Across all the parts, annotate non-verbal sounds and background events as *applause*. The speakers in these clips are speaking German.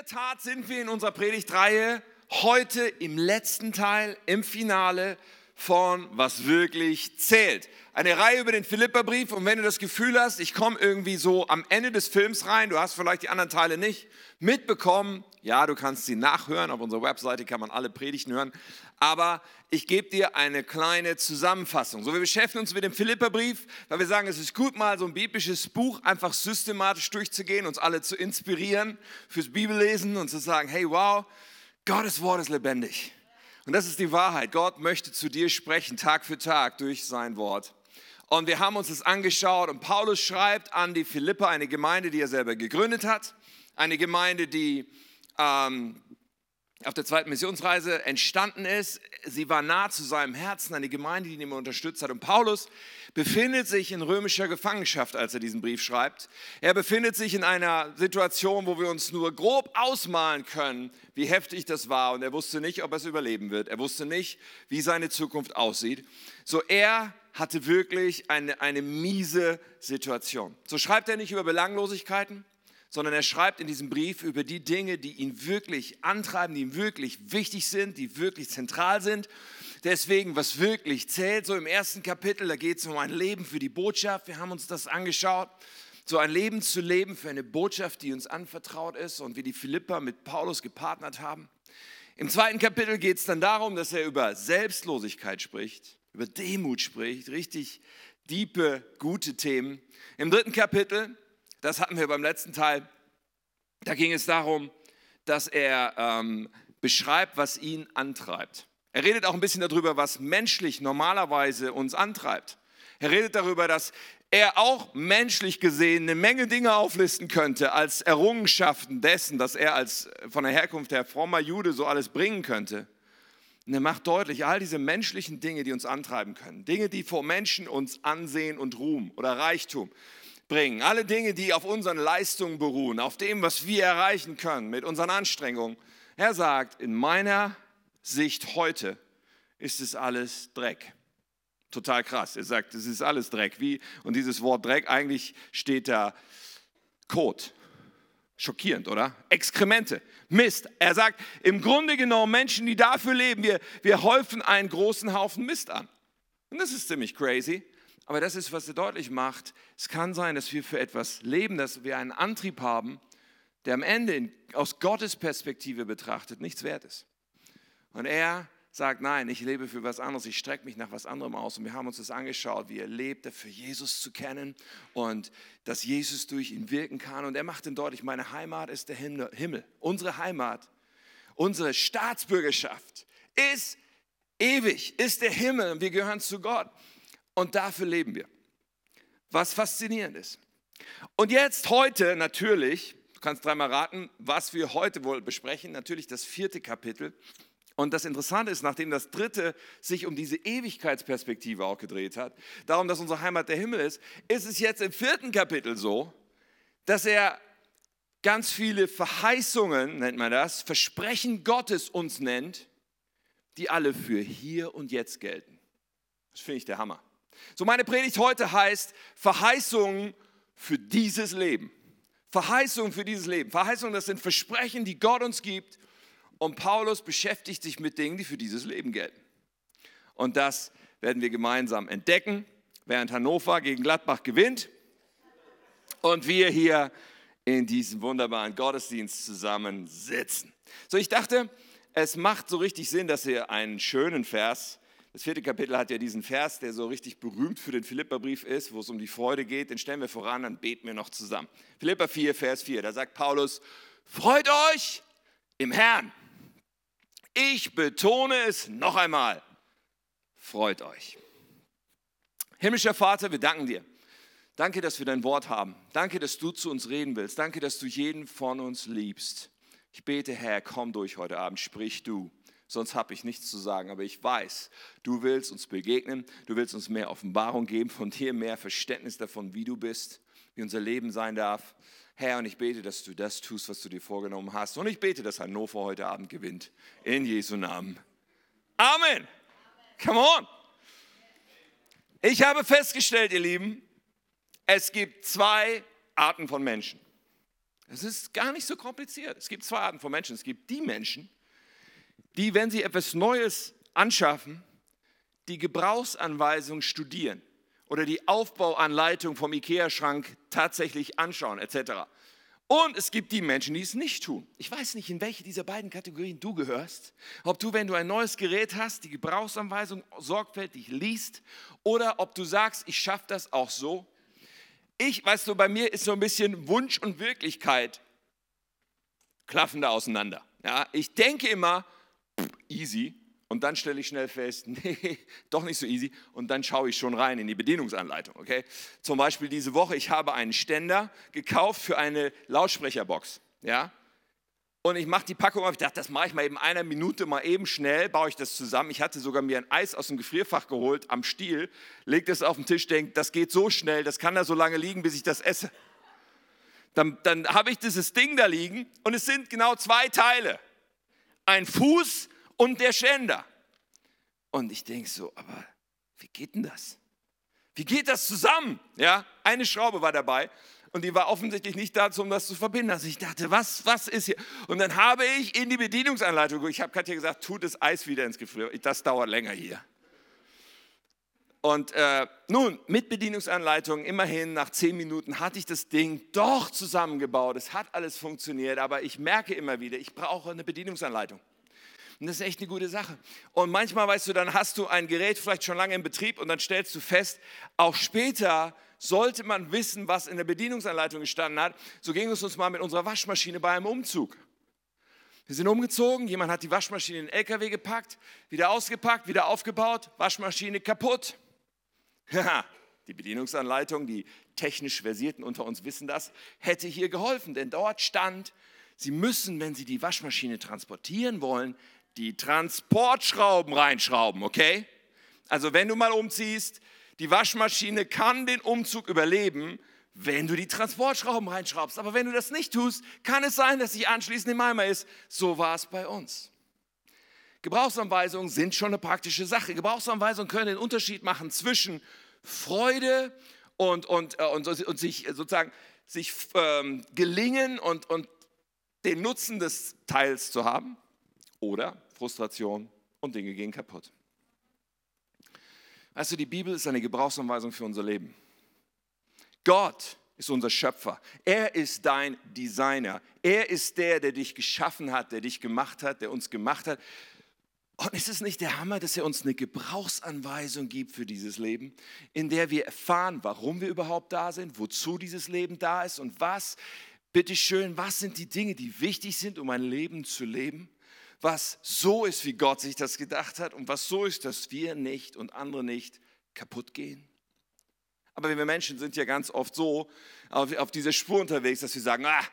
der Tat sind wir in unserer Predigtreihe heute im letzten Teil, im Finale von Was wirklich zählt. Eine Reihe über den Philipperbrief und wenn du das Gefühl hast, ich komme irgendwie so am Ende des Films rein, du hast vielleicht die anderen Teile nicht mitbekommen, ja, du kannst sie nachhören, auf unserer Webseite kann man alle Predigten hören, aber ich gebe dir eine kleine Zusammenfassung. So, wir beschäftigen uns mit dem Philipperbrief, weil wir sagen, es ist gut, mal so ein biblisches Buch einfach systematisch durchzugehen, uns alle zu inspirieren fürs Bibellesen und zu sagen, hey, wow, Gottes Wort ist lebendig. Und das ist die Wahrheit. Gott möchte zu dir sprechen, Tag für Tag durch sein Wort. Und wir haben uns das angeschaut und Paulus schreibt an die Philippa, eine Gemeinde, die er selber gegründet hat, eine Gemeinde, die ähm, auf der zweiten Missionsreise entstanden ist. Sie war nah zu seinem Herzen, eine Gemeinde, die ihn immer unterstützt hat. Und Paulus befindet sich in römischer Gefangenschaft, als er diesen Brief schreibt. Er befindet sich in einer Situation, wo wir uns nur grob ausmalen können, wie heftig das war. Und er wusste nicht, ob er es überleben wird. Er wusste nicht, wie seine Zukunft aussieht. So er hatte wirklich eine, eine miese Situation. So schreibt er nicht über Belanglosigkeiten, sondern er schreibt in diesem Brief über die Dinge, die ihn wirklich antreiben, die ihm wirklich wichtig sind, die wirklich zentral sind. Deswegen, was wirklich zählt, so im ersten Kapitel, da geht es um ein Leben für die Botschaft. Wir haben uns das angeschaut. So ein Leben zu leben für eine Botschaft, die uns anvertraut ist und wie die Philippa mit Paulus gepartnert haben. Im zweiten Kapitel geht es dann darum, dass er über Selbstlosigkeit spricht, über Demut spricht, richtig diepe, gute Themen. Im dritten Kapitel das hatten wir beim letzten Teil. Da ging es darum, dass er ähm, beschreibt, was ihn antreibt. Er redet auch ein bisschen darüber, was menschlich normalerweise uns antreibt. Er redet darüber, dass er auch menschlich gesehen eine Menge Dinge auflisten könnte als Errungenschaften dessen, dass er als von der Herkunft her frommer Jude so alles bringen könnte. Und er macht deutlich, all diese menschlichen Dinge, die uns antreiben können, Dinge, die vor Menschen uns Ansehen und Ruhm oder Reichtum, bringen. Alle Dinge, die auf unseren Leistungen beruhen, auf dem, was wir erreichen können mit unseren Anstrengungen. Er sagt, in meiner Sicht heute ist es alles Dreck. Total krass. Er sagt, es ist alles Dreck. Wie? Und dieses Wort Dreck, eigentlich steht da Kot. Schockierend, oder? Exkremente, Mist. Er sagt, im Grunde genommen Menschen, die dafür leben, wir, wir häufen einen großen Haufen Mist an. Und das ist ziemlich crazy. Aber das ist, was er deutlich macht. Es kann sein, dass wir für etwas leben, dass wir einen Antrieb haben, der am Ende aus Gottes Perspektive betrachtet nichts wert ist. Und er sagt, nein, ich lebe für was anderes, ich strecke mich nach was anderem aus. Und wir haben uns das angeschaut, wie er lebt, für Jesus zu kennen und dass Jesus durch ihn wirken kann. Und er macht ihn deutlich, meine Heimat ist der Himmel. Unsere Heimat, unsere Staatsbürgerschaft ist ewig, ist der Himmel und wir gehören zu Gott. Und dafür leben wir. Was faszinierend ist. Und jetzt heute natürlich, du kannst dreimal raten, was wir heute wohl besprechen, natürlich das vierte Kapitel. Und das Interessante ist, nachdem das dritte sich um diese Ewigkeitsperspektive auch gedreht hat, darum, dass unsere Heimat der Himmel ist, ist es jetzt im vierten Kapitel so, dass er ganz viele Verheißungen, nennt man das, Versprechen Gottes uns nennt, die alle für hier und jetzt gelten. Das finde ich der Hammer. So meine Predigt heute heißt Verheißungen für dieses Leben. Verheißungen für dieses Leben. Verheißungen, das sind Versprechen, die Gott uns gibt. Und Paulus beschäftigt sich mit Dingen, die für dieses Leben gelten. Und das werden wir gemeinsam entdecken, während Hannover gegen Gladbach gewinnt und wir hier in diesem wunderbaren Gottesdienst zusammen sitzen. So, ich dachte, es macht so richtig Sinn, dass ihr einen schönen Vers das vierte Kapitel hat ja diesen Vers, der so richtig berühmt für den Philipperbrief ist, wo es um die Freude geht. Den stellen wir voran, dann beten wir noch zusammen. Philippa 4, Vers 4, da sagt Paulus, freut euch im Herrn. Ich betone es noch einmal, freut euch. Himmlischer Vater, wir danken dir. Danke, dass wir dein Wort haben. Danke, dass du zu uns reden willst. Danke, dass du jeden von uns liebst. Ich bete, Herr, komm durch heute Abend, sprich du sonst habe ich nichts zu sagen. Aber ich weiß, du willst uns begegnen, du willst uns mehr Offenbarung geben, von dir mehr Verständnis davon, wie du bist, wie unser Leben sein darf. Herr, und ich bete, dass du das tust, was du dir vorgenommen hast. Und ich bete, dass Hannover heute Abend gewinnt. In Jesu Namen. Amen. Come on. Ich habe festgestellt, ihr Lieben, es gibt zwei Arten von Menschen. Es ist gar nicht so kompliziert. Es gibt zwei Arten von Menschen. Es gibt die Menschen, die, wenn sie etwas Neues anschaffen, die Gebrauchsanweisung studieren oder die Aufbauanleitung vom IKEA-Schrank tatsächlich anschauen, etc. Und es gibt die Menschen, die es nicht tun. Ich weiß nicht, in welche dieser beiden Kategorien du gehörst. Ob du, wenn du ein neues Gerät hast, die Gebrauchsanweisung sorgfältig liest oder ob du sagst, ich schaffe das auch so. Ich, weißt du, bei mir ist so ein bisschen Wunsch und Wirklichkeit klaffen da auseinander. Ja, ich denke immer, easy, und dann stelle ich schnell fest, *laughs* nee, doch nicht so easy. Und dann schaue ich schon rein in die Bedienungsanleitung. Okay? Zum Beispiel diese Woche, ich habe einen Ständer gekauft für eine Lautsprecherbox. Ja? Und ich mache die Packung auf. Ich dachte, das mache ich mal eben einer Minute, mal eben schnell, baue ich das zusammen. Ich hatte sogar mir ein Eis aus dem Gefrierfach geholt am Stiel, lege das auf den Tisch, denke, das geht so schnell, das kann da so lange liegen, bis ich das esse. Dann, dann habe ich dieses Ding da liegen und es sind genau zwei Teile. Ein Fuß und der Ständer. Und ich denke so, aber wie geht denn das? Wie geht das zusammen? Ja, eine Schraube war dabei und die war offensichtlich nicht dazu, um das zu verbinden. Also ich dachte, was, was ist hier? Und dann habe ich in die Bedienungsanleitung, ich habe Katja gesagt, tut das Eis wieder ins Gefrier, das dauert länger hier. Und äh, nun, mit Bedienungsanleitung, immerhin nach zehn Minuten hatte ich das Ding doch zusammengebaut. Es hat alles funktioniert, aber ich merke immer wieder, ich brauche eine Bedienungsanleitung. Und das ist echt eine gute Sache. Und manchmal, weißt du, dann hast du ein Gerät vielleicht schon lange in Betrieb und dann stellst du fest, auch später sollte man wissen, was in der Bedienungsanleitung gestanden hat. So ging es uns mal mit unserer Waschmaschine bei einem Umzug. Wir sind umgezogen, jemand hat die Waschmaschine in den LKW gepackt, wieder ausgepackt, wieder aufgebaut, Waschmaschine kaputt. *laughs* Ja, die Bedienungsanleitung, die technisch Versierten unter uns wissen das, hätte hier geholfen, denn dort stand, Sie müssen, wenn Sie die Waschmaschine transportieren wollen, die Transportschrauben reinschrauben, okay? Also wenn du mal umziehst, die Waschmaschine kann den Umzug überleben, wenn du die Transportschrauben reinschraubst. Aber wenn du das nicht tust, kann es sein, dass sie anschließend im Eimer ist. So war es bei uns. Gebrauchsanweisungen sind schon eine praktische Sache. Gebrauchsanweisungen können den Unterschied machen zwischen Freude und, und, äh, und, und sich sozusagen sich ähm, gelingen und, und den Nutzen des Teils zu haben oder Frustration und Dinge gehen kaputt. Weißt du, die Bibel ist eine Gebrauchsanweisung für unser Leben. Gott ist unser Schöpfer. Er ist dein Designer. Er ist der, der dich geschaffen hat, der dich gemacht hat, der uns gemacht hat. Und ist es nicht der Hammer, dass er uns eine Gebrauchsanweisung gibt für dieses Leben, in der wir erfahren, warum wir überhaupt da sind, wozu dieses Leben da ist und was, bitteschön, was sind die Dinge, die wichtig sind, um ein Leben zu leben? Was so ist, wie Gott sich das gedacht hat und was so ist, dass wir nicht und andere nicht kaputt gehen. Aber wir Menschen sind ja ganz oft so auf, auf dieser Spur unterwegs, dass wir sagen, ah,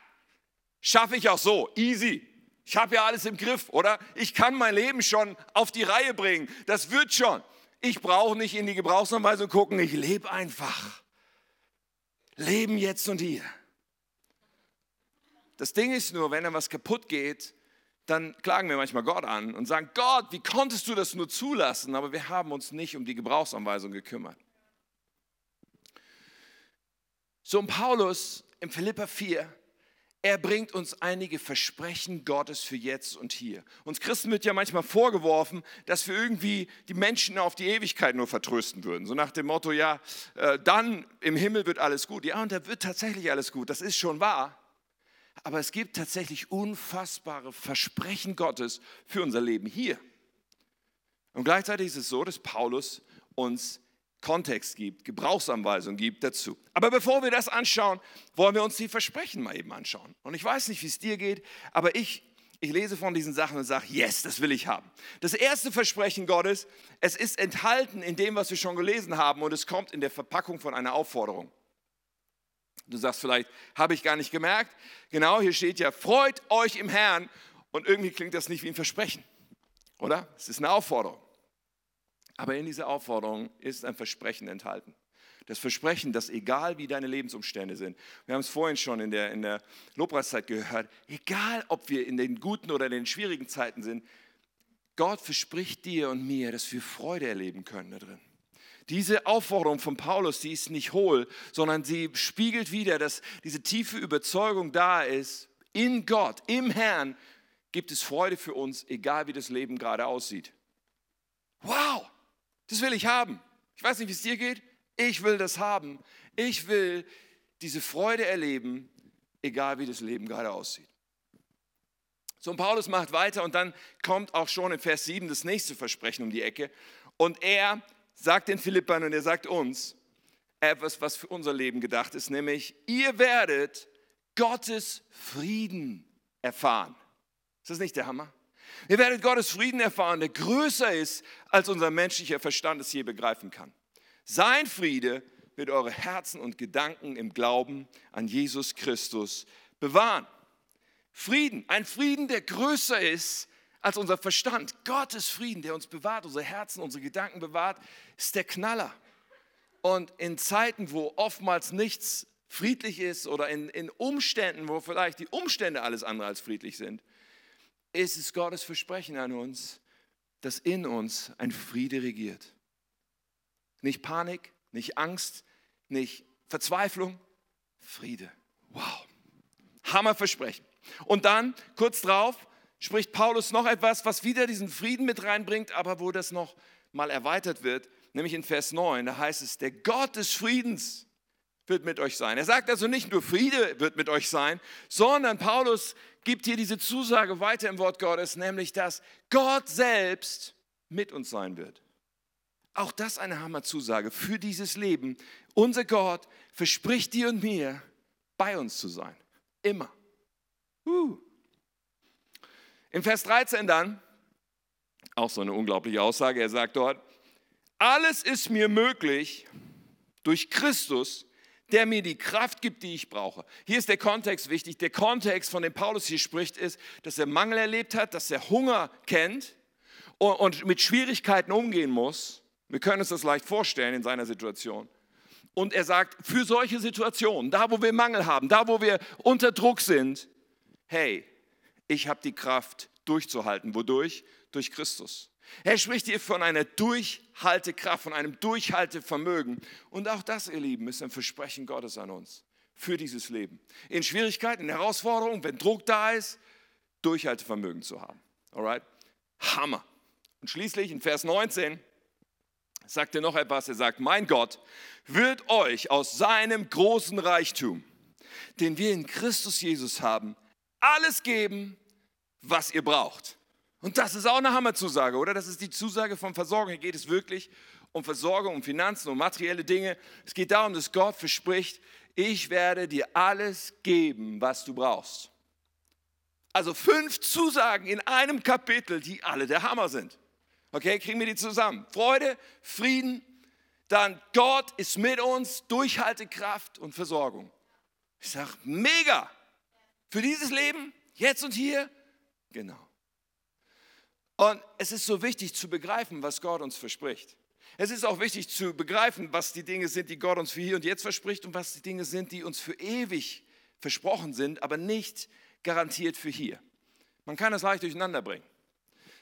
schaffe ich auch so, easy. Ich habe ja alles im Griff, oder? Ich kann mein Leben schon auf die Reihe bringen. Das wird schon. Ich brauche nicht in die Gebrauchsanweisung gucken, ich lebe einfach. Leben jetzt und hier. Das Ding ist nur, wenn dann was kaputt geht, dann klagen wir manchmal Gott an und sagen, Gott, wie konntest du das nur zulassen? Aber wir haben uns nicht um die Gebrauchsanweisung gekümmert. So ein Paulus im Philippa 4, er bringt uns einige Versprechen Gottes für jetzt und hier. Uns Christen wird ja manchmal vorgeworfen, dass wir irgendwie die Menschen auf die Ewigkeit nur vertrösten würden. So nach dem Motto, ja, äh, dann im Himmel wird alles gut. Ja, und da wird tatsächlich alles gut. Das ist schon wahr. Aber es gibt tatsächlich unfassbare Versprechen Gottes für unser Leben hier. Und gleichzeitig ist es so, dass Paulus uns Kontext gibt, Gebrauchsanweisungen gibt dazu. Aber bevor wir das anschauen, wollen wir uns die Versprechen mal eben anschauen. Und ich weiß nicht, wie es dir geht, aber ich, ich lese von diesen Sachen und sage, yes, das will ich haben. Das erste Versprechen Gottes, es ist enthalten in dem, was wir schon gelesen haben und es kommt in der Verpackung von einer Aufforderung. Du sagst vielleicht, habe ich gar nicht gemerkt. Genau, hier steht ja, freut euch im Herrn. Und irgendwie klingt das nicht wie ein Versprechen, oder? Es ist eine Aufforderung. Aber in dieser Aufforderung ist ein Versprechen enthalten. Das Versprechen, dass egal wie deine Lebensumstände sind, wir haben es vorhin schon in der, in der Lobpreiszeit gehört, egal ob wir in den guten oder in den schwierigen Zeiten sind, Gott verspricht dir und mir, dass wir Freude erleben können da drin Diese Aufforderung von Paulus, die ist nicht hohl, sondern sie spiegelt wieder, dass diese tiefe Überzeugung da ist, in Gott, im Herrn gibt es Freude für uns, egal wie das Leben gerade aussieht. Wow, das will ich haben. Ich weiß nicht, wie es dir geht. Ich will das haben. Ich will diese Freude erleben, egal wie das Leben gerade aussieht. So, und Paulus macht weiter und dann kommt auch schon in Vers 7 das nächste Versprechen um die Ecke. Und er sagt den Philippern und er sagt uns etwas, was für unser Leben gedacht ist, nämlich, ihr werdet Gottes Frieden erfahren. Ist das nicht der Hammer? Ihr werdet Gottes Frieden erfahren, der größer ist, als unser menschlicher Verstand es je begreifen kann. Sein Friede wird eure Herzen und Gedanken im Glauben an Jesus Christus bewahren. Frieden, ein Frieden, der größer ist als unser Verstand. Gottes Frieden, der uns bewahrt, unsere Herzen, unsere Gedanken bewahrt, ist der Knaller. Und in Zeiten, wo oftmals nichts friedlich ist oder in, in Umständen, wo vielleicht die Umstände alles andere als friedlich sind, ist es Gottes Versprechen an uns, dass in uns ein Friede regiert. Nicht Panik, nicht Angst, nicht Verzweiflung, Friede. Wow. Hammerversprechen. Und dann, kurz drauf, spricht Paulus noch etwas, was wieder diesen Frieden mit reinbringt, aber wo das noch mal erweitert wird, nämlich in Vers 9, da heißt es, der Gott des Friedens wird mit euch sein. Er sagt also nicht nur Friede wird mit euch sein, sondern Paulus gibt hier diese Zusage weiter im Wort Gottes, nämlich dass Gott selbst mit uns sein wird. Auch das eine Hammerzusage für dieses Leben. Unser Gott verspricht dir und mir, bei uns zu sein. Immer. Uh. Im Vers 13 dann, auch so eine unglaubliche Aussage, er sagt dort, alles ist mir möglich durch Christus, der mir die Kraft gibt, die ich brauche. Hier ist der Kontext wichtig. Der Kontext, von dem Paulus hier spricht, ist, dass er Mangel erlebt hat, dass er Hunger kennt und mit Schwierigkeiten umgehen muss. Wir können uns das leicht vorstellen in seiner Situation. Und er sagt, für solche Situationen, da wo wir Mangel haben, da wo wir unter Druck sind, hey, ich habe die Kraft durchzuhalten. Wodurch? Durch Christus. Er spricht hier von einer Durchhaltekraft, von einem Durchhaltevermögen. Und auch das, ihr Lieben, ist ein Versprechen Gottes an uns für dieses Leben. In Schwierigkeiten, in Herausforderungen, wenn Druck da ist, Durchhaltevermögen zu haben. Alright? Hammer. Und schließlich in Vers 19 sagt er noch etwas. Er sagt, mein Gott wird euch aus seinem großen Reichtum, den wir in Christus Jesus haben, alles geben, was ihr braucht. Und das ist auch eine Hammerzusage, oder? Das ist die Zusage von Versorgung. Hier geht es wirklich um Versorgung, um Finanzen, um materielle Dinge. Es geht darum, dass Gott verspricht, ich werde dir alles geben, was du brauchst. Also fünf Zusagen in einem Kapitel, die alle der Hammer sind. Okay, kriegen wir die zusammen. Freude, Frieden, dann Gott ist mit uns, Durchhaltekraft und Versorgung. Ich sage, mega. Für dieses Leben, jetzt und hier, genau. Und es ist so wichtig zu begreifen, was Gott uns verspricht. Es ist auch wichtig zu begreifen, was die Dinge sind, die Gott uns für hier und jetzt verspricht und was die Dinge sind, die uns für ewig versprochen sind, aber nicht garantiert für hier. Man kann das leicht durcheinander bringen.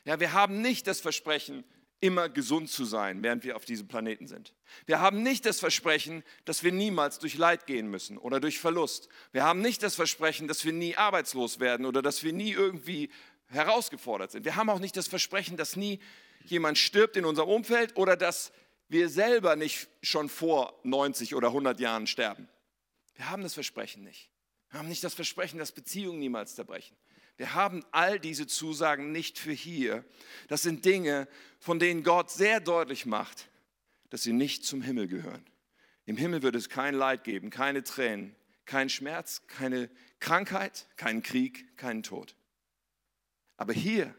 Ja, wir haben nicht das Versprechen, immer gesund zu sein, während wir auf diesem Planeten sind. Wir haben nicht das Versprechen, dass wir niemals durch Leid gehen müssen oder durch Verlust. Wir haben nicht das Versprechen, dass wir nie arbeitslos werden oder dass wir nie irgendwie herausgefordert sind. Wir haben auch nicht das Versprechen, dass nie jemand stirbt in unserem Umfeld oder dass wir selber nicht schon vor 90 oder 100 Jahren sterben. Wir haben das Versprechen nicht. Wir haben nicht das Versprechen, dass Beziehungen niemals zerbrechen. Wir haben all diese Zusagen nicht für hier. Das sind Dinge, von denen Gott sehr deutlich macht, dass sie nicht zum Himmel gehören. Im Himmel wird es kein Leid geben, keine Tränen, kein Schmerz, keine Krankheit, keinen Krieg, keinen Tod. Aber hier,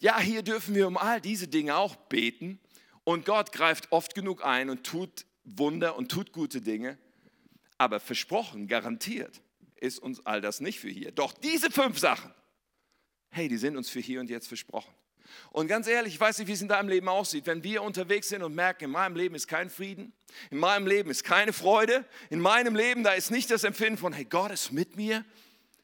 ja, hier dürfen wir um all diese Dinge auch beten und Gott greift oft genug ein und tut Wunder und tut gute Dinge, aber versprochen, garantiert ist uns all das nicht für hier. Doch diese fünf Sachen, hey, die sind uns für hier und jetzt versprochen. Und ganz ehrlich, ich weiß nicht, wie es in deinem Leben aussieht, wenn wir unterwegs sind und merken, in meinem Leben ist kein Frieden, in meinem Leben ist keine Freude, in meinem Leben, da ist nicht das Empfinden von, hey, Gott ist mit mir.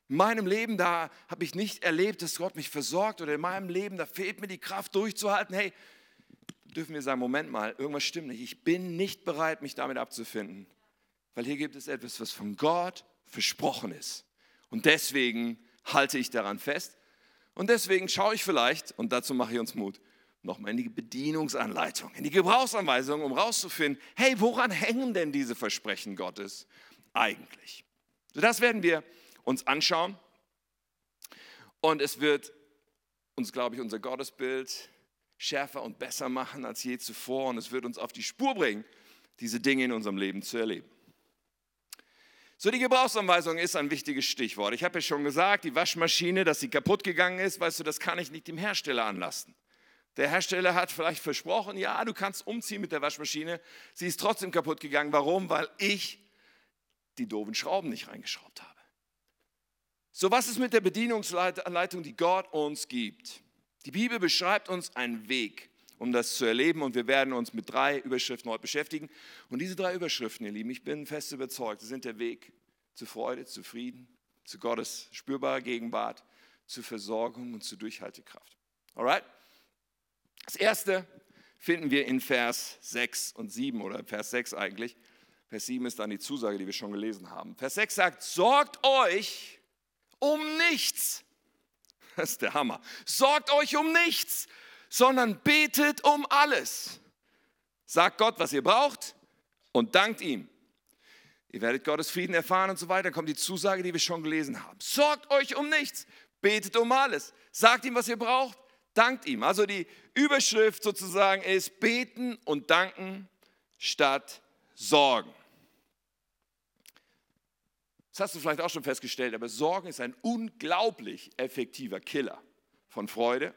In meinem Leben, da habe ich nicht erlebt, dass Gott mich versorgt oder in meinem Leben, da fehlt mir die Kraft durchzuhalten. Hey, dürfen wir sagen, Moment mal, irgendwas stimmt nicht. Ich bin nicht bereit, mich damit abzufinden. Weil hier gibt es etwas, was von Gott versprochen ist. Und deswegen halte ich daran fest. Und deswegen schaue ich vielleicht, und dazu mache ich uns Mut, nochmal in die Bedienungsanleitung, in die Gebrauchsanweisung, um rauszufinden, hey, woran hängen denn diese Versprechen Gottes eigentlich? So, das werden wir uns anschauen. Und es wird uns, glaube ich, unser Gottesbild schärfer und besser machen als je zuvor. Und es wird uns auf die Spur bringen, diese Dinge in unserem Leben zu erleben. So, die Gebrauchsanweisung ist ein wichtiges Stichwort. Ich habe ja schon gesagt, die Waschmaschine, dass sie kaputt gegangen ist, weißt du, das kann ich nicht dem Hersteller anlasten. Der Hersteller hat vielleicht versprochen, ja, du kannst umziehen mit der Waschmaschine. Sie ist trotzdem kaputt gegangen. Warum? Weil ich die doofen Schrauben nicht reingeschraubt habe. So, was ist mit der Bedienungsanleitung, die Gott uns gibt? Die Bibel beschreibt uns einen Weg, um das zu erleben und wir werden uns mit drei Überschriften heute beschäftigen. Und diese drei Überschriften, ihr Lieben, ich bin fest überzeugt, sind der Weg zu Freude, zu Frieden, zu Gottes spürbarer Gegenwart, zu Versorgung und zu Durchhaltekraft. Alright? Das erste finden wir in Vers 6 und 7 oder Vers 6 eigentlich. Vers 7 ist dann die Zusage, die wir schon gelesen haben. Vers 6 sagt, sorgt euch um nichts. *laughs* Das ist der Hammer. Sorgt euch um nichts, sondern betet um alles. Sagt Gott, was ihr braucht und dankt ihm. Ihr werdet Gottes Frieden erfahren und so weiter. Dann kommt die Zusage, die wir schon gelesen haben. Sorgt euch um nichts, betet um alles. Sagt ihm, was ihr braucht, dankt ihm. Also die Überschrift sozusagen ist beten und danken statt sorgen. Das hast du vielleicht auch schon festgestellt, aber Sorgen ist ein unglaublich effektiver Killer von Freude,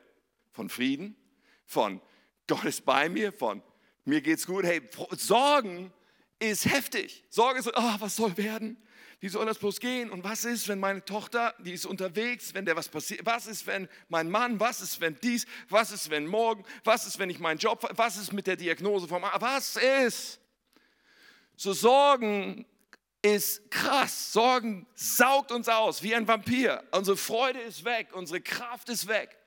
von Frieden, von Gott ist bei mir, von mir geht's gut. Hey, Sorgen ist heftig. Sorge ist, oh, was soll werden? Wie soll das bloß gehen? Und was ist, wenn meine Tochter, die ist unterwegs, wenn der was passiert? Was ist, wenn mein Mann? Was ist, wenn dies? Was ist, wenn morgen? Was ist, wenn ich meinen Job? Was ist mit der Diagnose vom Arzt? Was ist? So Sorgen ist krass. Sorgen saugt uns aus wie ein Vampir. Unsere Freude ist weg, unsere Kraft ist weg,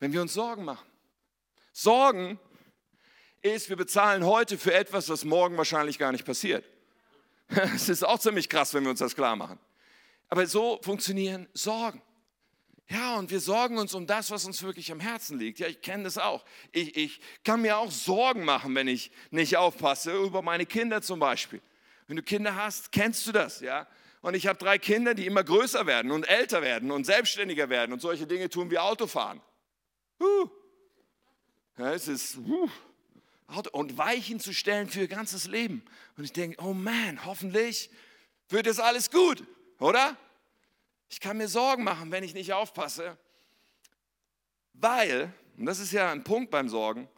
wenn wir uns Sorgen machen. Sorgen ist, wir bezahlen heute für etwas, was morgen wahrscheinlich gar nicht passiert. *laughs* Es ist auch ziemlich krass, wenn wir uns das klar machen. Aber so funktionieren Sorgen. Ja, und wir sorgen uns um das, was uns wirklich am Herzen liegt. Ja, ich kenne das auch. Ich, ich kann mir auch Sorgen machen, wenn ich nicht aufpasse, über meine Kinder zum Beispiel. Wenn du Kinder hast, kennst du das, ja? Und ich habe drei Kinder, die immer größer werden und älter werden und selbstständiger werden und solche Dinge tun wie Autofahren. Uh. Ja, es ist uh. und Weichen zu stellen für ihr ganzes Leben. Und ich denke, oh man, hoffentlich wird das alles gut, oder? Ich kann mir Sorgen machen, wenn ich nicht aufpasse, weil, und das ist ja ein Punkt beim Sorgen,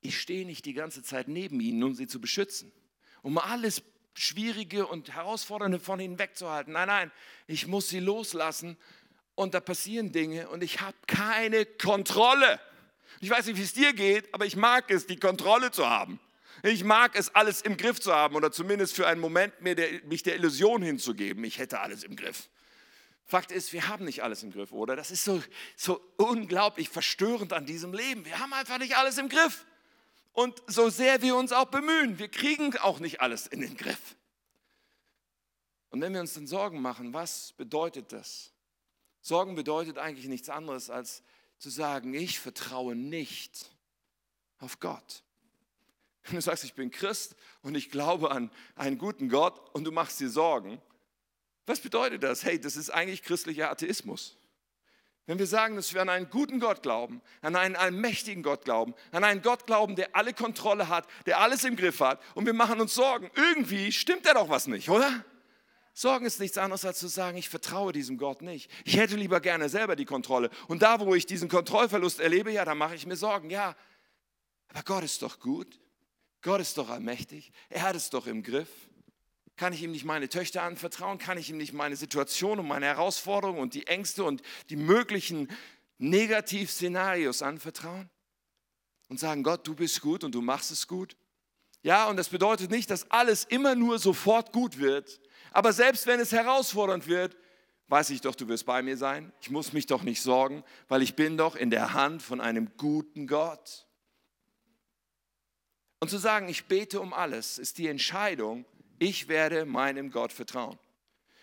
ich stehe nicht die ganze Zeit neben ihnen, um sie zu beschützen, um alles Schwierige und Herausfordernde von ihnen wegzuhalten. Nein, nein, ich muss sie loslassen und da passieren Dinge und ich habe keine Kontrolle. Ich weiß nicht, wie es dir geht, aber ich mag es, die Kontrolle zu haben. Ich mag es, alles im Griff zu haben oder zumindest für einen Moment mir der, mich der Illusion hinzugeben, ich hätte alles im Griff. Fakt ist, wir haben nicht alles im Griff, oder? Das ist so, so unglaublich verstörend an diesem Leben. Wir haben einfach nicht alles im Griff. Und so sehr wir uns auch bemühen, wir kriegen auch nicht alles in den Griff. Und wenn wir uns dann Sorgen machen, was bedeutet das? Sorgen bedeutet eigentlich nichts anderes als zu sagen, ich vertraue nicht auf Gott. Wenn du sagst, ich bin Christ und ich glaube an einen guten Gott und du machst dir Sorgen, was bedeutet das? Hey, das ist eigentlich christlicher Atheismus. Wenn wir sagen, dass wir an einen guten Gott glauben, an einen allmächtigen Gott glauben, an einen Gott glauben, der alle Kontrolle hat, der alles im Griff hat und wir machen uns Sorgen, irgendwie stimmt da doch was nicht, oder? Sorgen ist nichts anderes als zu sagen, ich vertraue diesem Gott nicht. Ich hätte lieber gerne selber die Kontrolle. Und da, wo ich diesen Kontrollverlust erlebe, ja, da mache ich mir Sorgen. Ja, aber Gott ist doch gut. Gott ist doch allmächtig. Er hat es doch im Griff. Kann ich ihm nicht meine Töchter anvertrauen? Kann ich ihm nicht meine Situation und meine Herausforderungen und die Ängste und die möglichen Negativszenarios anvertrauen? Und sagen, Gott, du bist gut und du machst es gut? Ja, und das bedeutet nicht, dass alles immer nur sofort gut wird. Aber selbst wenn es herausfordernd wird, weiß ich doch, du wirst bei mir sein. Ich muss mich doch nicht sorgen, weil ich bin doch in der Hand von einem guten Gott. Und zu sagen, ich bete um alles, ist die Entscheidung, ich werde meinem Gott vertrauen.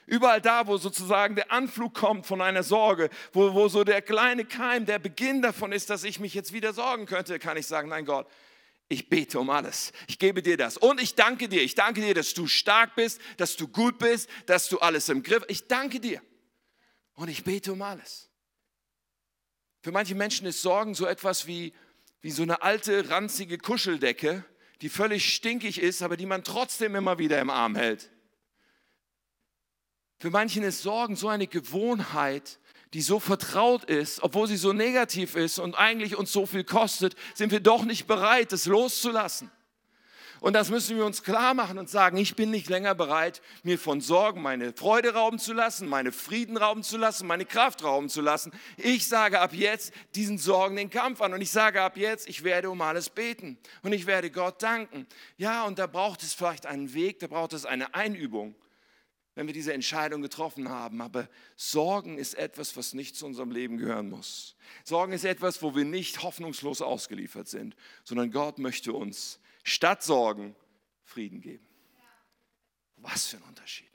Überall da, wo sozusagen der Anflug kommt von einer Sorge, wo, wo so der kleine Keim, der Beginn davon ist, dass ich mich jetzt wieder sorgen könnte, kann ich sagen, nein Gott, ich bete um alles. Ich gebe dir das. Und ich danke dir. Ich danke dir, dass du stark bist, dass du gut bist, dass du alles im Griff. Ich danke dir. Und ich bete um alles. Für manche Menschen ist Sorgen so etwas wie, wie so eine alte, ranzige Kuscheldecke, die völlig stinkig ist, aber die man trotzdem immer wieder im Arm hält. Für manchen ist Sorgen so eine Gewohnheit, die so vertraut ist, obwohl sie so negativ ist und eigentlich uns so viel kostet, sind wir doch nicht bereit, es loszulassen. Und das müssen wir uns klar machen und sagen, ich bin nicht länger bereit, mir von Sorgen meine Freude rauben zu lassen, meine Frieden rauben zu lassen, meine Kraft rauben zu lassen. Ich sage ab jetzt diesen Sorgen den Kampf an und ich sage ab jetzt, ich werde um alles beten und ich werde Gott danken. Ja, und da braucht es vielleicht einen Weg, da braucht es eine Einübung wenn wir diese Entscheidung getroffen haben. Aber Sorgen ist etwas, was nicht zu unserem Leben gehören muss. Sorgen ist etwas, wo wir nicht hoffnungslos ausgeliefert sind, sondern Gott möchte uns statt Sorgen Frieden geben. Was für ein Unterschied.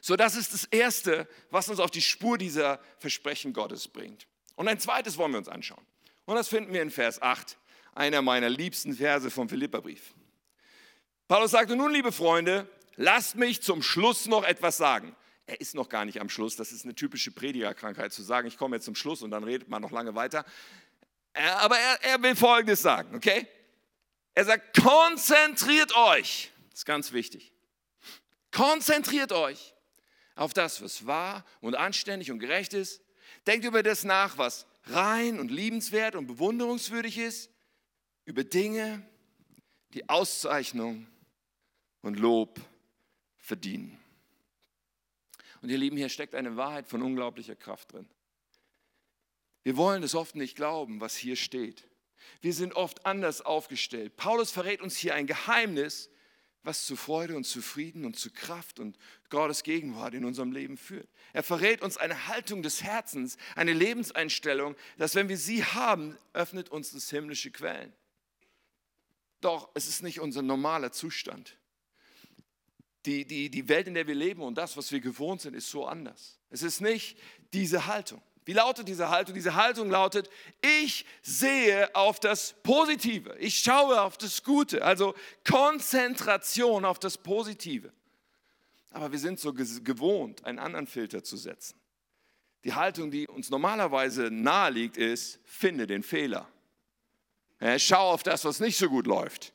So, das ist das Erste, was uns auf die Spur dieser Versprechen Gottes bringt. Und ein zweites wollen wir uns anschauen. Und das finden wir in Vers 8, einer meiner liebsten Verse vom Philipperbrief. Paulus sagte, nun, liebe Freunde, lasst mich zum Schluss noch etwas sagen. Er ist noch gar nicht am Schluss. Das ist eine typische Predigerkrankheit zu sagen, ich komme jetzt zum Schluss und dann redet man noch lange weiter. Aber er, er will Folgendes sagen, okay? Er sagt, konzentriert euch. Das ist ganz wichtig. Konzentriert euch auf das, was wahr und anständig und gerecht ist. Denkt über das nach, was rein und liebenswert und bewunderungswürdig ist. Über Dinge, die Auszeichnung und Lob verdienen. Und ihr Lieben, hier steckt eine Wahrheit von unglaublicher Kraft drin. Wir wollen es oft nicht glauben, was hier steht. Wir sind oft anders aufgestellt. Paulus verrät uns hier ein Geheimnis, was zu Freude und zu Frieden und zu Kraft und Gottes Gegenwart in unserem Leben führt. Er verrät uns eine Haltung des Herzens, eine Lebenseinstellung, dass wenn wir sie haben, öffnet uns das himmlische Quellen. Doch es ist nicht unser normaler Zustand die, die, die Welt, in der wir leben und das, was wir gewohnt sind, ist so anders. Es ist nicht diese Haltung. Wie lautet diese Haltung? Diese Haltung lautet, ich sehe auf das Positive, ich schaue auf das Gute, also Konzentration auf das Positive. Aber wir sind so gewohnt, einen anderen Filter zu setzen. Die Haltung, die uns normalerweise nahe liegt, ist, finde den Fehler. schau auf das, was nicht so gut läuft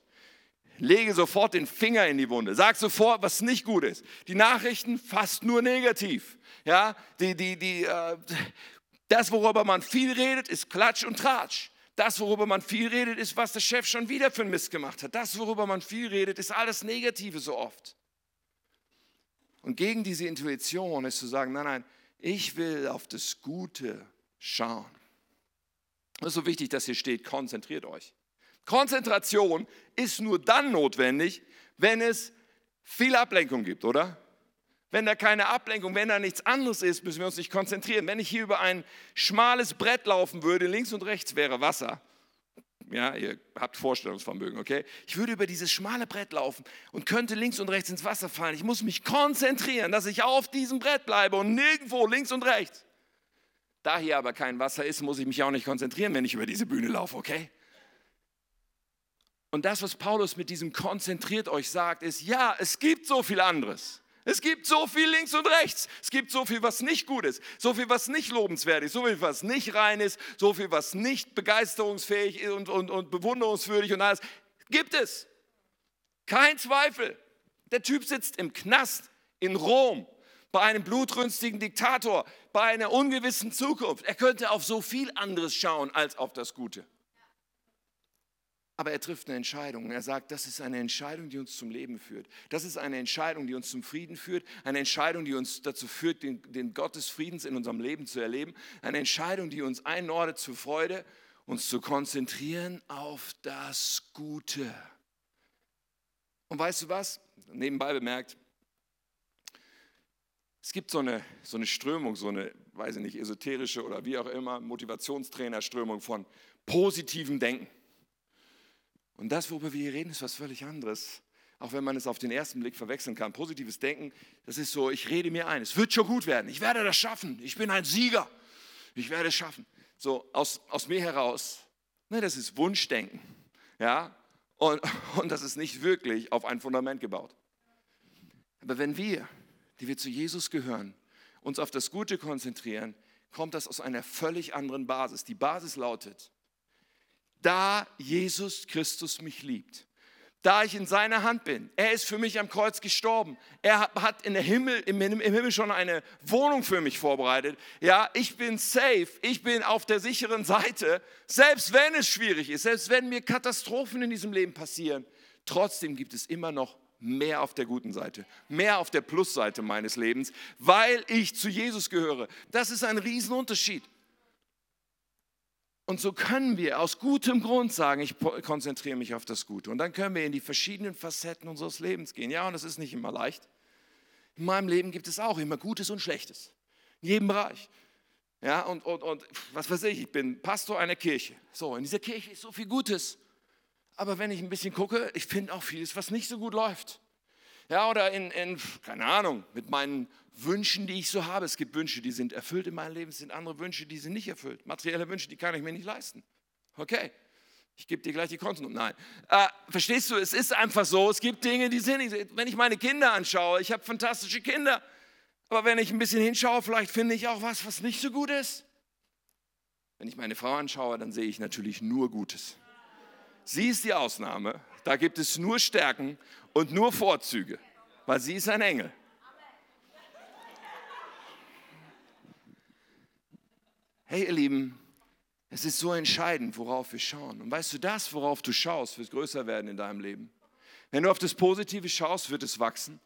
lege sofort den Finger in die Wunde, sag sofort, was nicht gut ist. Die Nachrichten fast nur negativ. Ja, die, die, die, äh, das, worüber man viel redet, ist Klatsch und Tratsch. Das, worüber man viel redet, ist, was der Chef schon wieder für ein Mist gemacht hat. Das, worüber man viel redet, ist alles Negative so oft. Und gegen diese Intuition ist zu sagen, nein, nein, ich will auf das Gute schauen. Das ist so wichtig, dass hier steht, konzentriert euch. Konzentration ist nur dann notwendig, wenn es viel Ablenkung gibt, oder? Wenn da keine Ablenkung, wenn da nichts anderes ist, müssen wir uns nicht konzentrieren. Wenn ich hier über ein schmales Brett laufen würde, links und rechts wäre Wasser. Ja, ihr habt Vorstellungsvermögen, okay? Ich würde über dieses schmale Brett laufen und könnte links und rechts ins Wasser fallen. Ich muss mich konzentrieren, dass ich auf diesem Brett bleibe und nirgendwo links und rechts. Da hier aber kein Wasser ist, muss ich mich auch nicht konzentrieren, wenn ich über diese Bühne laufe, okay? Und das, was Paulus mit diesem konzentriert euch sagt, ist, ja, es gibt so viel anderes. Es gibt so viel links und rechts. Es gibt so viel, was nicht gut ist, so viel, was nicht lobenswert ist, so viel, was nicht rein ist, so viel, was nicht begeisterungsfähig ist und, und, und bewunderungswürdig und alles. Gibt es. Kein Zweifel. Der Typ sitzt im Knast in Rom bei einem blutrünstigen Diktator, bei einer ungewissen Zukunft. Er könnte auf so viel anderes schauen als auf das Gute. Aber er trifft eine Entscheidung. Er sagt, das ist eine Entscheidung, die uns zum Leben führt. Das ist eine Entscheidung, die uns zum Frieden führt. Eine Entscheidung, die uns dazu führt, den, den Gott des Friedens in unserem Leben zu erleben. Eine Entscheidung, die uns einordnet zur Freude, uns zu konzentrieren auf das Gute. Und weißt du was? Nebenbei bemerkt, es gibt so eine, so eine Strömung, so eine, weiß ich nicht, esoterische oder wie auch immer, Motivationstrainerströmung von positivem Denken. Und das, worüber wir hier reden, ist was völlig anderes. Auch wenn man es auf den ersten Blick verwechseln kann. Positives Denken, das ist so, ich rede mir ein, es wird schon gut werden, ich werde das schaffen, ich bin ein Sieger, ich werde es schaffen. So aus, aus mir heraus, ne, das ist Wunschdenken. Ja, und, *laughs* und das ist nicht wirklich auf ein Fundament gebaut. Aber wenn wir, die wir zu Jesus gehören, uns auf das Gute konzentrieren, kommt das aus einer völlig anderen Basis. Die Basis lautet, da Jesus Christus mich liebt, da ich in seiner Hand bin. Er ist für mich am Kreuz gestorben. Er hat in der Himmel, im, im Himmel schon eine Wohnung für mich vorbereitet. Ja, ich bin safe. Ich bin auf der sicheren Seite. Selbst wenn es schwierig ist, selbst wenn mir Katastrophen in diesem Leben passieren, trotzdem gibt es immer noch mehr auf der guten Seite, mehr auf der Plusseite meines Lebens, weil ich zu Jesus gehöre. Das ist ein Riesenunterschied. Und so können wir aus gutem Grund sagen, ich konzentriere mich auf das Gute. Und dann können wir in die verschiedenen Facetten unseres Lebens gehen. Ja, und das ist nicht immer leicht. In meinem Leben gibt es auch immer Gutes und Schlechtes. In jedem Bereich. Ja, und, und, und was weiß ich, ich bin Pastor einer Kirche. So, in dieser Kirche ist so viel Gutes. Aber wenn ich ein bisschen gucke, ich finde auch vieles, was nicht so gut läuft. Ja, oder in, in, keine Ahnung, mit meinen Wünschen, die ich so habe. Es gibt Wünsche, die sind erfüllt in meinem Leben, es sind andere Wünsche, die sind nicht erfüllt. Materielle Wünsche, die kann ich mir nicht leisten. Okay, ich gebe dir gleich die Konten. Nein, äh, verstehst du, es ist einfach so, es gibt Dinge, die sind nicht. Wenn ich meine Kinder anschaue, ich habe fantastische Kinder, aber wenn ich ein bisschen hinschaue, vielleicht finde ich auch was, was nicht so gut ist. Wenn ich meine Frau anschaue, dann sehe ich natürlich nur Gutes. Sie ist die Ausnahme. Da gibt es nur Stärken und nur Vorzüge, weil sie ist ein Engel. Hey ihr Lieben, es ist so entscheidend, worauf wir schauen. Und weißt du, das, worauf du schaust, wird größer werden in deinem Leben. Wenn du auf das Positive schaust, wird es wachsen.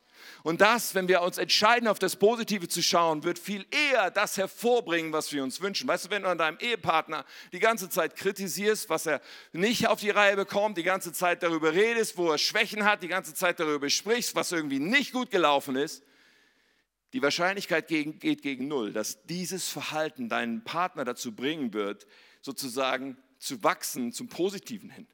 Und das, wenn wir uns entscheiden, auf das Positive zu schauen, wird viel eher das hervorbringen, was wir uns wünschen. Weißt du, wenn du an deinem Ehepartner die ganze Zeit kritisierst, was er nicht auf die Reihe bekommt, die ganze Zeit darüber redest, wo er Schwächen hat, die ganze Zeit darüber sprichst, was irgendwie nicht gut gelaufen ist, die Wahrscheinlichkeit geht gegen Null, dass dieses Verhalten deinen Partner dazu bringen wird, sozusagen zu wachsen zum Positiven hin.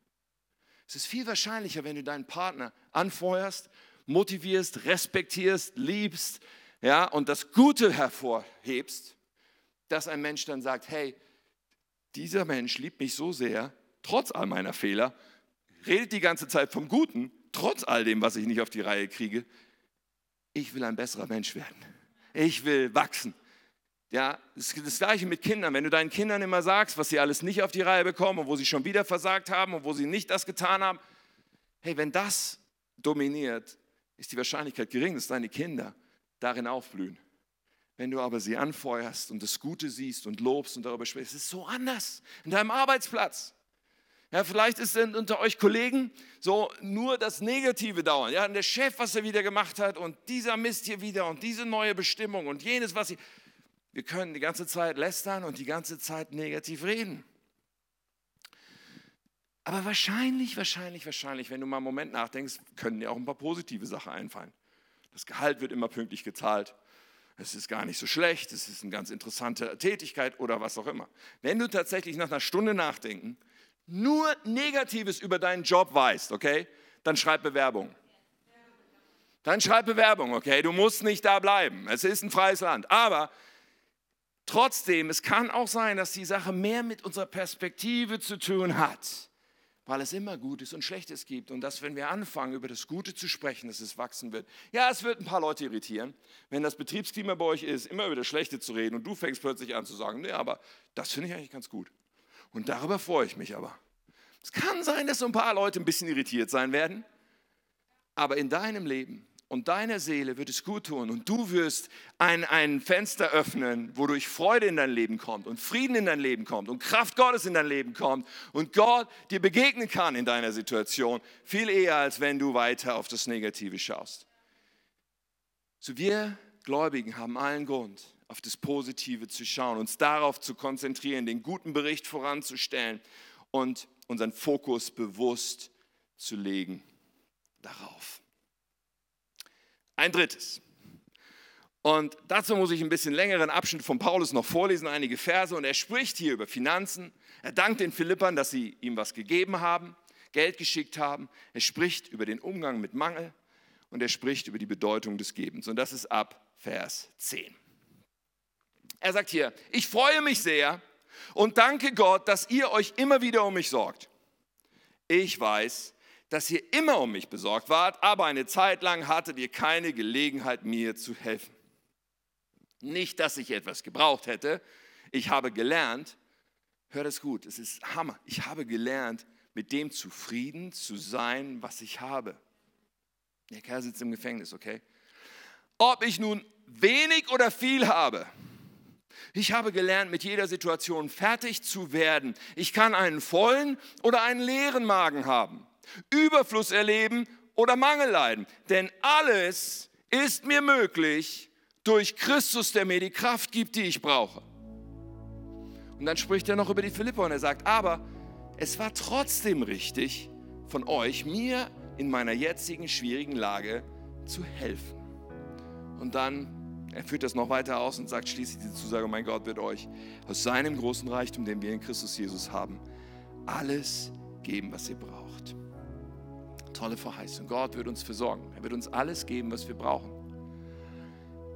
Es ist viel wahrscheinlicher, wenn du deinen Partner anfeuerst motivierst, respektierst, liebst, ja, und das Gute hervorhebst, dass ein Mensch dann sagt, hey, dieser Mensch liebt mich so sehr, trotz all meiner Fehler, redet die ganze Zeit vom Guten, trotz all dem, was ich nicht auf die Reihe kriege. Ich will ein besserer Mensch werden. Ich will wachsen. Ja, das, das gleiche mit Kindern. Wenn du deinen Kindern immer sagst, was sie alles nicht auf die Reihe bekommen und wo sie schon wieder versagt haben und wo sie nicht das getan haben, hey, wenn das dominiert, ist die Wahrscheinlichkeit gering, dass deine Kinder darin aufblühen. Wenn du aber sie anfeuerst und das Gute siehst und lobst und darüber sprichst, ist es so anders in deinem Arbeitsplatz. Ja, vielleicht ist unter euch Kollegen so nur das Negative dauern. Ja, der Chef, was er wieder gemacht hat und dieser Mist hier wieder und diese neue Bestimmung und jenes, was sie. Wir können die ganze Zeit lästern und die ganze Zeit negativ reden. Aber wahrscheinlich, wahrscheinlich, wahrscheinlich, wenn du mal einen Moment nachdenkst, können dir auch ein paar positive Sachen einfallen. Das Gehalt wird immer pünktlich gezahlt. Es ist gar nicht so schlecht, es ist eine ganz interessante Tätigkeit oder was auch immer. Wenn du tatsächlich nach einer Stunde nachdenken nur Negatives über deinen Job weißt, okay, dann schreib Bewerbung. Dann schreib Bewerbung, okay, du musst nicht da bleiben. Es ist ein freies Land. Aber trotzdem, es kann auch sein, dass die Sache mehr mit unserer Perspektive zu tun hat weil es immer Gutes und Schlechtes gibt und dass, wenn wir anfangen, über das Gute zu sprechen, dass es wachsen wird. Ja, es wird ein paar Leute irritieren, wenn das Betriebsklima bei euch ist, immer über das Schlechte zu reden und du fängst plötzlich an zu sagen, nee, aber das finde ich eigentlich ganz gut. Und darüber freue ich mich aber. Es kann sein, dass so ein paar Leute ein bisschen irritiert sein werden, aber in deinem Leben und deiner Seele wird es gut tun und du wirst ein, ein Fenster öffnen, wodurch Freude in dein Leben kommt und Frieden in dein Leben kommt und Kraft Gottes in dein Leben kommt und Gott dir begegnen kann in deiner Situation, viel eher als wenn du weiter auf das Negative schaust. So wir Gläubigen haben allen Grund, auf das Positive zu schauen, uns darauf zu konzentrieren, den guten Bericht voranzustellen und unseren Fokus bewusst zu legen darauf. Ein drittes. Und dazu muss ich ein bisschen längeren Abschnitt von Paulus noch vorlesen, einige Verse. Und er spricht hier über Finanzen. Er dankt den Philippern, dass sie ihm was gegeben haben. Geld geschickt haben. Er spricht über den Umgang mit Mangel und er spricht über die Bedeutung des Gebens. Und das ist ab Vers 10. Er sagt hier, ich freue mich sehr und danke Gott, dass ihr euch immer wieder um mich sorgt. Ich weiß, dass ihr immer um mich besorgt wart, aber eine Zeit lang hattet ihr keine Gelegenheit, mir zu helfen. Nicht, dass ich etwas gebraucht hätte. Ich habe gelernt, hört es gut, es ist Hammer. Ich habe gelernt, mit dem zufrieden zu sein, was ich habe. Der Kerl sitzt im Gefängnis, okay? Ob ich nun wenig oder viel habe, ich habe gelernt, mit jeder Situation fertig zu werden. Ich kann einen vollen oder einen leeren Magen haben, Überfluss erleben oder Mangel leiden. Denn alles ist mir möglich durch Christus, der mir die Kraft gibt, die ich brauche. Und dann spricht er noch über die Philippa und er sagt, aber es war trotzdem richtig von euch, mir in meiner jetzigen schwierigen Lage zu helfen. Und dann er führt das noch weiter aus und sagt schließlich diese Zusage, mein Gott wird euch aus seinem großen Reichtum, den wir in Christus Jesus haben, alles geben, was ihr braucht. Tolle Verheißung. Gott wird uns versorgen. Er wird uns alles geben, was wir brauchen.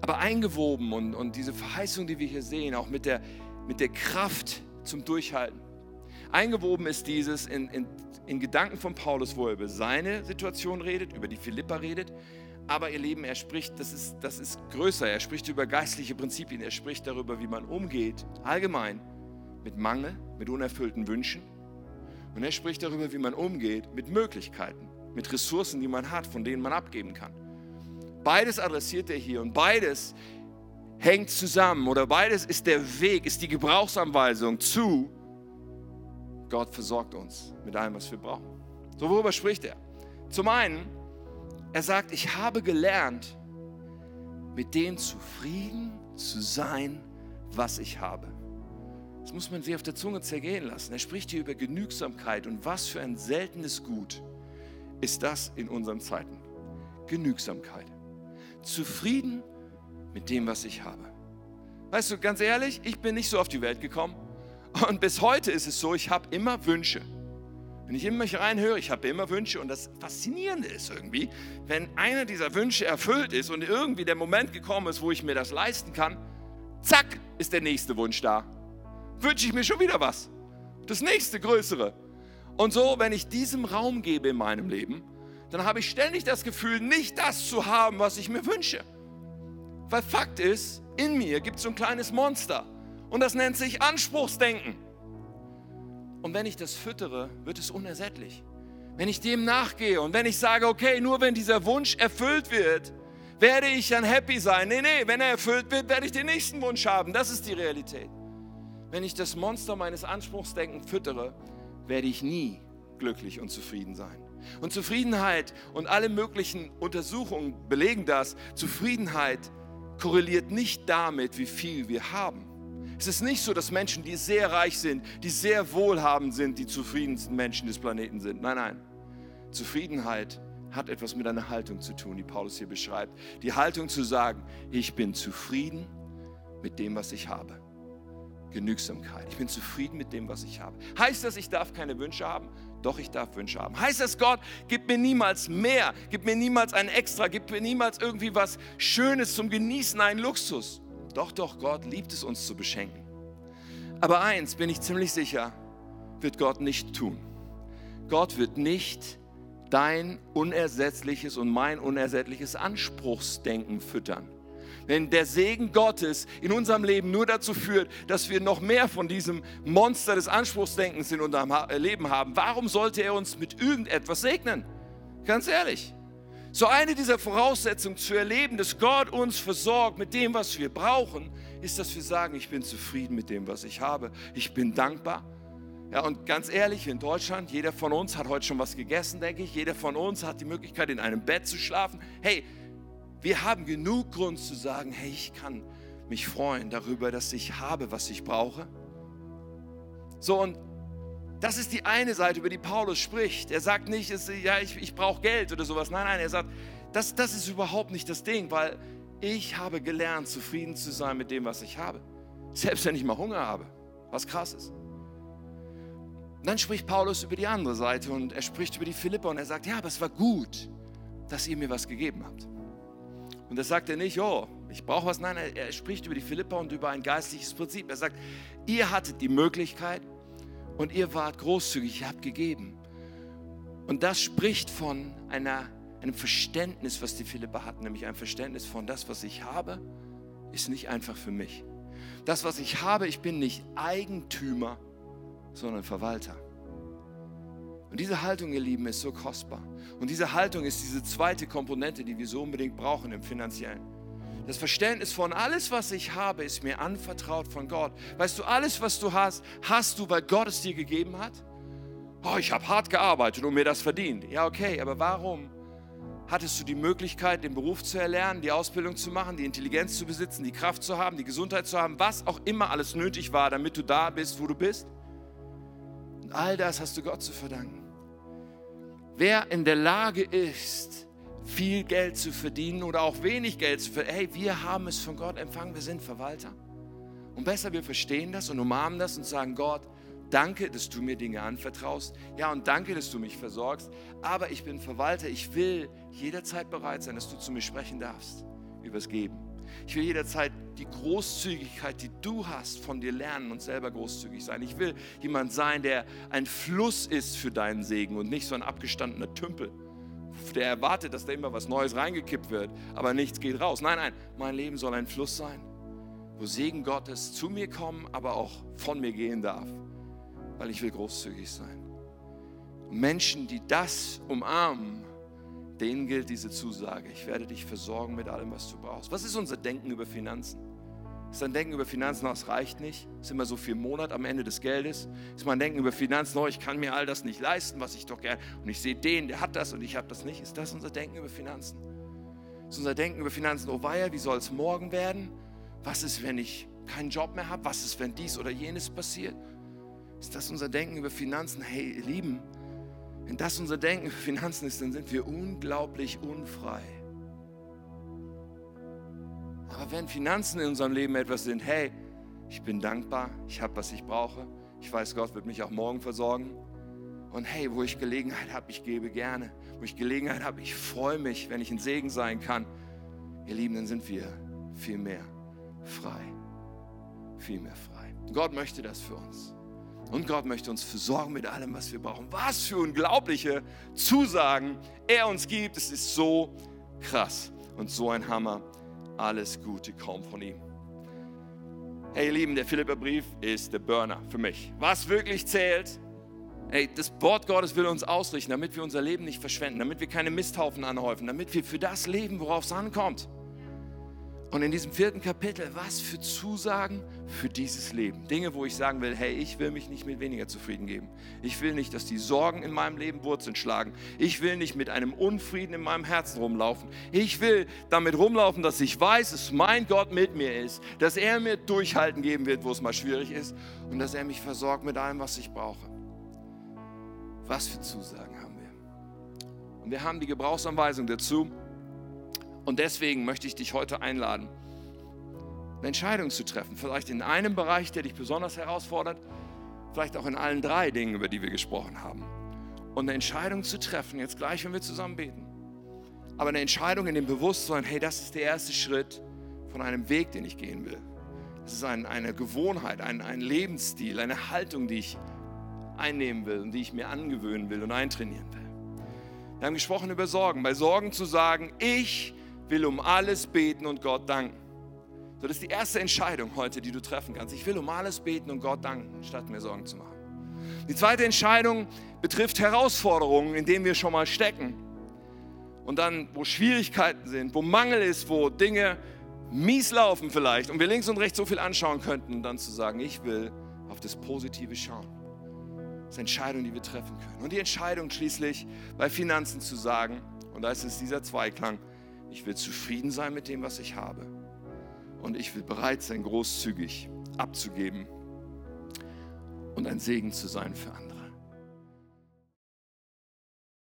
Aber eingewoben und, und diese Verheißung, die wir hier sehen, auch mit der, mit der Kraft zum Durchhalten. Eingewoben ist dieses in, in, in Gedanken von Paulus, wo er über seine Situation redet, über die Philippa redet, aber ihr Lieben, er spricht, das ist, das ist größer, er spricht über geistliche Prinzipien, er spricht darüber, wie man umgeht, allgemein mit Mangel, mit unerfüllten Wünschen. Und er spricht darüber, wie man umgeht mit Möglichkeiten, mit Ressourcen, die man hat, von denen man abgeben kann. Beides adressiert er hier und beides hängt zusammen oder beides ist der Weg, ist die Gebrauchsanweisung zu Gott versorgt uns mit allem, was wir brauchen. So worüber spricht er? Zum einen er sagt, ich habe gelernt, mit dem zufrieden zu sein, was ich habe. Das muss man sich auf der Zunge zergehen lassen. Er spricht hier über Genügsamkeit und was für ein seltenes Gut ist das in unseren Zeiten. Genügsamkeit. Zufrieden mit dem, was ich habe. Weißt du, ganz ehrlich, ich bin nicht so auf die Welt gekommen und bis heute ist es so, ich habe immer Wünsche. Wenn ich in mich reinhöre, ich habe immer Wünsche und das Faszinierende ist irgendwie, wenn einer dieser Wünsche erfüllt ist und irgendwie der Moment gekommen ist, wo ich mir das leisten kann, zack, ist der nächste Wunsch da. Wünsche ich mir schon wieder was. Das nächste größere. Und so, wenn ich diesem Raum gebe in meinem Leben, dann habe ich ständig das Gefühl, nicht das zu haben, was ich mir wünsche. Weil Fakt ist, in mir gibt es so ein kleines Monster und das nennt sich Anspruchsdenken. Und wenn ich das füttere, wird es unersättlich. Wenn ich dem nachgehe und wenn ich sage, okay, nur wenn dieser Wunsch erfüllt wird, werde ich dann happy sein. Nee, nee, wenn er erfüllt wird, werde ich den nächsten Wunsch haben. Das ist die Realität. Wenn ich das Monster meines Anspruchsdenkens füttere, werde ich nie glücklich und zufrieden sein. Und Zufriedenheit und alle möglichen Untersuchungen belegen das, Zufriedenheit korreliert nicht damit, wie viel wir haben. Es ist nicht so, dass Menschen, die sehr reich sind, die sehr wohlhabend sind, die zufriedensten Menschen des Planeten sind. Nein, nein. Zufriedenheit hat etwas mit einer Haltung zu tun, die Paulus hier beschreibt. Die Haltung zu sagen, ich bin zufrieden mit dem, was ich habe. Genügsamkeit. Ich bin zufrieden mit dem, was ich habe. Heißt das, ich darf keine Wünsche haben? Doch, ich darf Wünsche haben. Heißt das, Gott, gib mir niemals mehr, gib mir niemals ein Extra, gib mir niemals irgendwie was Schönes zum Genießen, einen Luxus? Doch, doch, Gott liebt es uns zu beschenken. Aber eins bin ich ziemlich sicher, wird Gott nicht tun. Gott wird nicht dein unersetzliches und mein unersättliches Anspruchsdenken füttern. Wenn der Segen Gottes in unserem Leben nur dazu führt, dass wir noch mehr von diesem Monster des Anspruchsdenkens in unserem Leben haben, warum sollte er uns mit irgendetwas segnen? Ganz ehrlich. So eine dieser Voraussetzungen zu erleben, dass Gott uns versorgt mit dem, was wir brauchen, ist, dass wir sagen, ich bin zufrieden mit dem, was ich habe. Ich bin dankbar. Ja, und ganz ehrlich, in Deutschland, jeder von uns hat heute schon was gegessen, denke ich. Jeder von uns hat die Möglichkeit, in einem Bett zu schlafen. Hey, wir haben genug Grund zu sagen, hey, ich kann mich freuen darüber, dass ich habe, was ich brauche. So, und das ist die eine Seite, über die Paulus spricht. Er sagt nicht, es, ja, ich, ich brauche Geld oder sowas. Nein, nein, er sagt, das, das ist überhaupt nicht das Ding, weil ich habe gelernt, zufrieden zu sein mit dem, was ich habe. Selbst wenn ich mal Hunger habe, was krass ist. Und dann spricht Paulus über die andere Seite und er spricht über die Philipper und er sagt, ja, aber es war gut, dass ihr mir was gegeben habt. Und das sagt er nicht, oh, ich brauche was. Nein, er spricht über die Philipper und über ein geistliches Prinzip. Er sagt, ihr hattet die Möglichkeit und ihr wart großzügig, ihr habt gegeben. Und das spricht von einer, einem Verständnis, was die Philipper hatten, nämlich ein Verständnis von das, was ich habe, ist nicht einfach für mich. Das, was ich habe, ich bin nicht Eigentümer, sondern Verwalter. Und diese Haltung, ihr Lieben, ist so kostbar. Und diese Haltung ist diese zweite Komponente, die wir so unbedingt brauchen im finanziellen. Das Verständnis von alles, was ich habe, ist mir anvertraut von Gott. Weißt du, alles, was du hast, hast du, weil Gott es dir gegeben hat? Oh, ich habe hart gearbeitet und mir das verdient. Ja, okay, aber warum hattest du die Möglichkeit, den Beruf zu erlernen, die Ausbildung zu machen, die Intelligenz zu besitzen, die Kraft zu haben, die Gesundheit zu haben, was auch immer alles nötig war, damit du da bist, wo du bist? Und all das hast du Gott zu verdanken. Wer in der Lage ist, viel Geld zu verdienen oder auch wenig Geld zu verdienen, hey, wir haben es von Gott empfangen, wir sind Verwalter. Und besser, wir verstehen das und umarmen das und sagen, Gott, danke, dass du mir Dinge anvertraust. Ja, und danke, dass du mich versorgst. Aber ich bin Verwalter. Ich will jederzeit bereit sein, dass du zu mir sprechen darfst übers Geben. Ich will jederzeit die Großzügigkeit, die du hast, von dir lernen und selber großzügig sein. Ich will jemand sein, der ein Fluss ist für deinen Segen und nicht so ein abgestandener Tümpel, der erwartet, dass da immer was Neues reingekippt wird, aber nichts geht raus. Nein, nein, mein Leben soll ein Fluss sein, wo Segen Gottes zu mir kommen, aber auch von mir gehen darf, weil ich will großzügig sein. Menschen, die das umarmen, denen gilt diese Zusage. Ich werde dich versorgen mit allem, was du brauchst. Was ist unser Denken über Finanzen? Ist dein Denken über Finanzen, das reicht nicht? Ist immer so viel Monat am Ende des Geldes? Ist mein Denken über Finanzen, oh, ich kann mir all das nicht leisten, was ich doch gerne, und ich sehe den, der hat das und ich habe das nicht? Ist das unser Denken über Finanzen? Ist unser Denken über Finanzen, oh weia, wie soll es morgen werden? Was ist, wenn ich keinen Job mehr habe? Was ist, wenn dies oder jenes passiert? Ist das unser Denken über Finanzen? Hey, ihr Lieben, wenn das unser Denken für Finanzen ist, dann sind wir unglaublich unfrei. Aber wenn Finanzen in unserem Leben etwas sind, hey, ich bin dankbar, ich habe, was ich brauche, ich weiß, Gott wird mich auch morgen versorgen. Und hey, wo ich Gelegenheit habe, ich gebe gerne. Wo ich Gelegenheit habe, ich freue mich, wenn ich ein Segen sein kann. Ihr Lieben, dann sind wir viel mehr frei. Viel mehr frei. Gott möchte das für uns. Und Gott möchte uns versorgen mit allem, was wir brauchen. Was für unglaubliche Zusagen er uns gibt. Es ist so krass und so ein Hammer. Alles Gute kommt von ihm. Hey, ihr Lieben, der Philipperbrief ist der Burner für mich. Was wirklich zählt, Hey, das Wort Gottes will uns ausrichten, damit wir unser Leben nicht verschwenden, damit wir keine Misthaufen anhäufen, damit wir für das leben, worauf es ankommt. Und in diesem vierten Kapitel, was für Zusagen für dieses Leben. Dinge, wo ich sagen will, hey, ich will mich nicht mit weniger zufrieden geben. Ich will nicht, dass die Sorgen in meinem Leben Wurzeln schlagen. Ich will nicht mit einem Unfrieden in meinem Herzen rumlaufen. Ich will damit rumlaufen, dass ich weiß, dass mein Gott mit mir ist, dass er mir Durchhalten geben wird, wo es mal schwierig ist und dass er mich versorgt mit allem, was ich brauche. Was für Zusagen haben wir? Und wir haben die Gebrauchsanweisung dazu. Und deswegen möchte ich dich heute einladen, eine Entscheidung zu treffen. Vielleicht in einem Bereich, der dich besonders herausfordert, vielleicht auch in allen drei Dingen, über die wir gesprochen haben. Und eine Entscheidung zu treffen, jetzt gleich, wenn wir zusammen beten. Aber eine Entscheidung in dem Bewusstsein, hey, das ist der erste Schritt von einem Weg, den ich gehen will. Das ist ein, eine Gewohnheit, ein, ein Lebensstil, eine Haltung, die ich einnehmen will und die ich mir angewöhnen will und eintrainieren will. Wir haben gesprochen über Sorgen. Bei Sorgen zu sagen, ich will um alles beten und Gott danken. So, das ist die erste Entscheidung heute, die du treffen kannst. Ich will um alles beten und Gott danken, statt mir Sorgen zu machen. Die zweite Entscheidung betrifft Herausforderungen, in denen wir schon mal stecken. Und dann, wo Schwierigkeiten sind, wo Mangel ist, wo Dinge mies laufen vielleicht und wir links und rechts so viel anschauen könnten, dann zu sagen, ich will auf das Positive schauen. Das ist eine Entscheidung, die wir treffen können. Und die Entscheidung schließlich bei Finanzen zu sagen, und da ist es dieser Zweiklang, ich will zufrieden sein mit dem, was ich habe. Und ich will bereit sein, großzügig abzugeben und ein Segen zu sein für andere.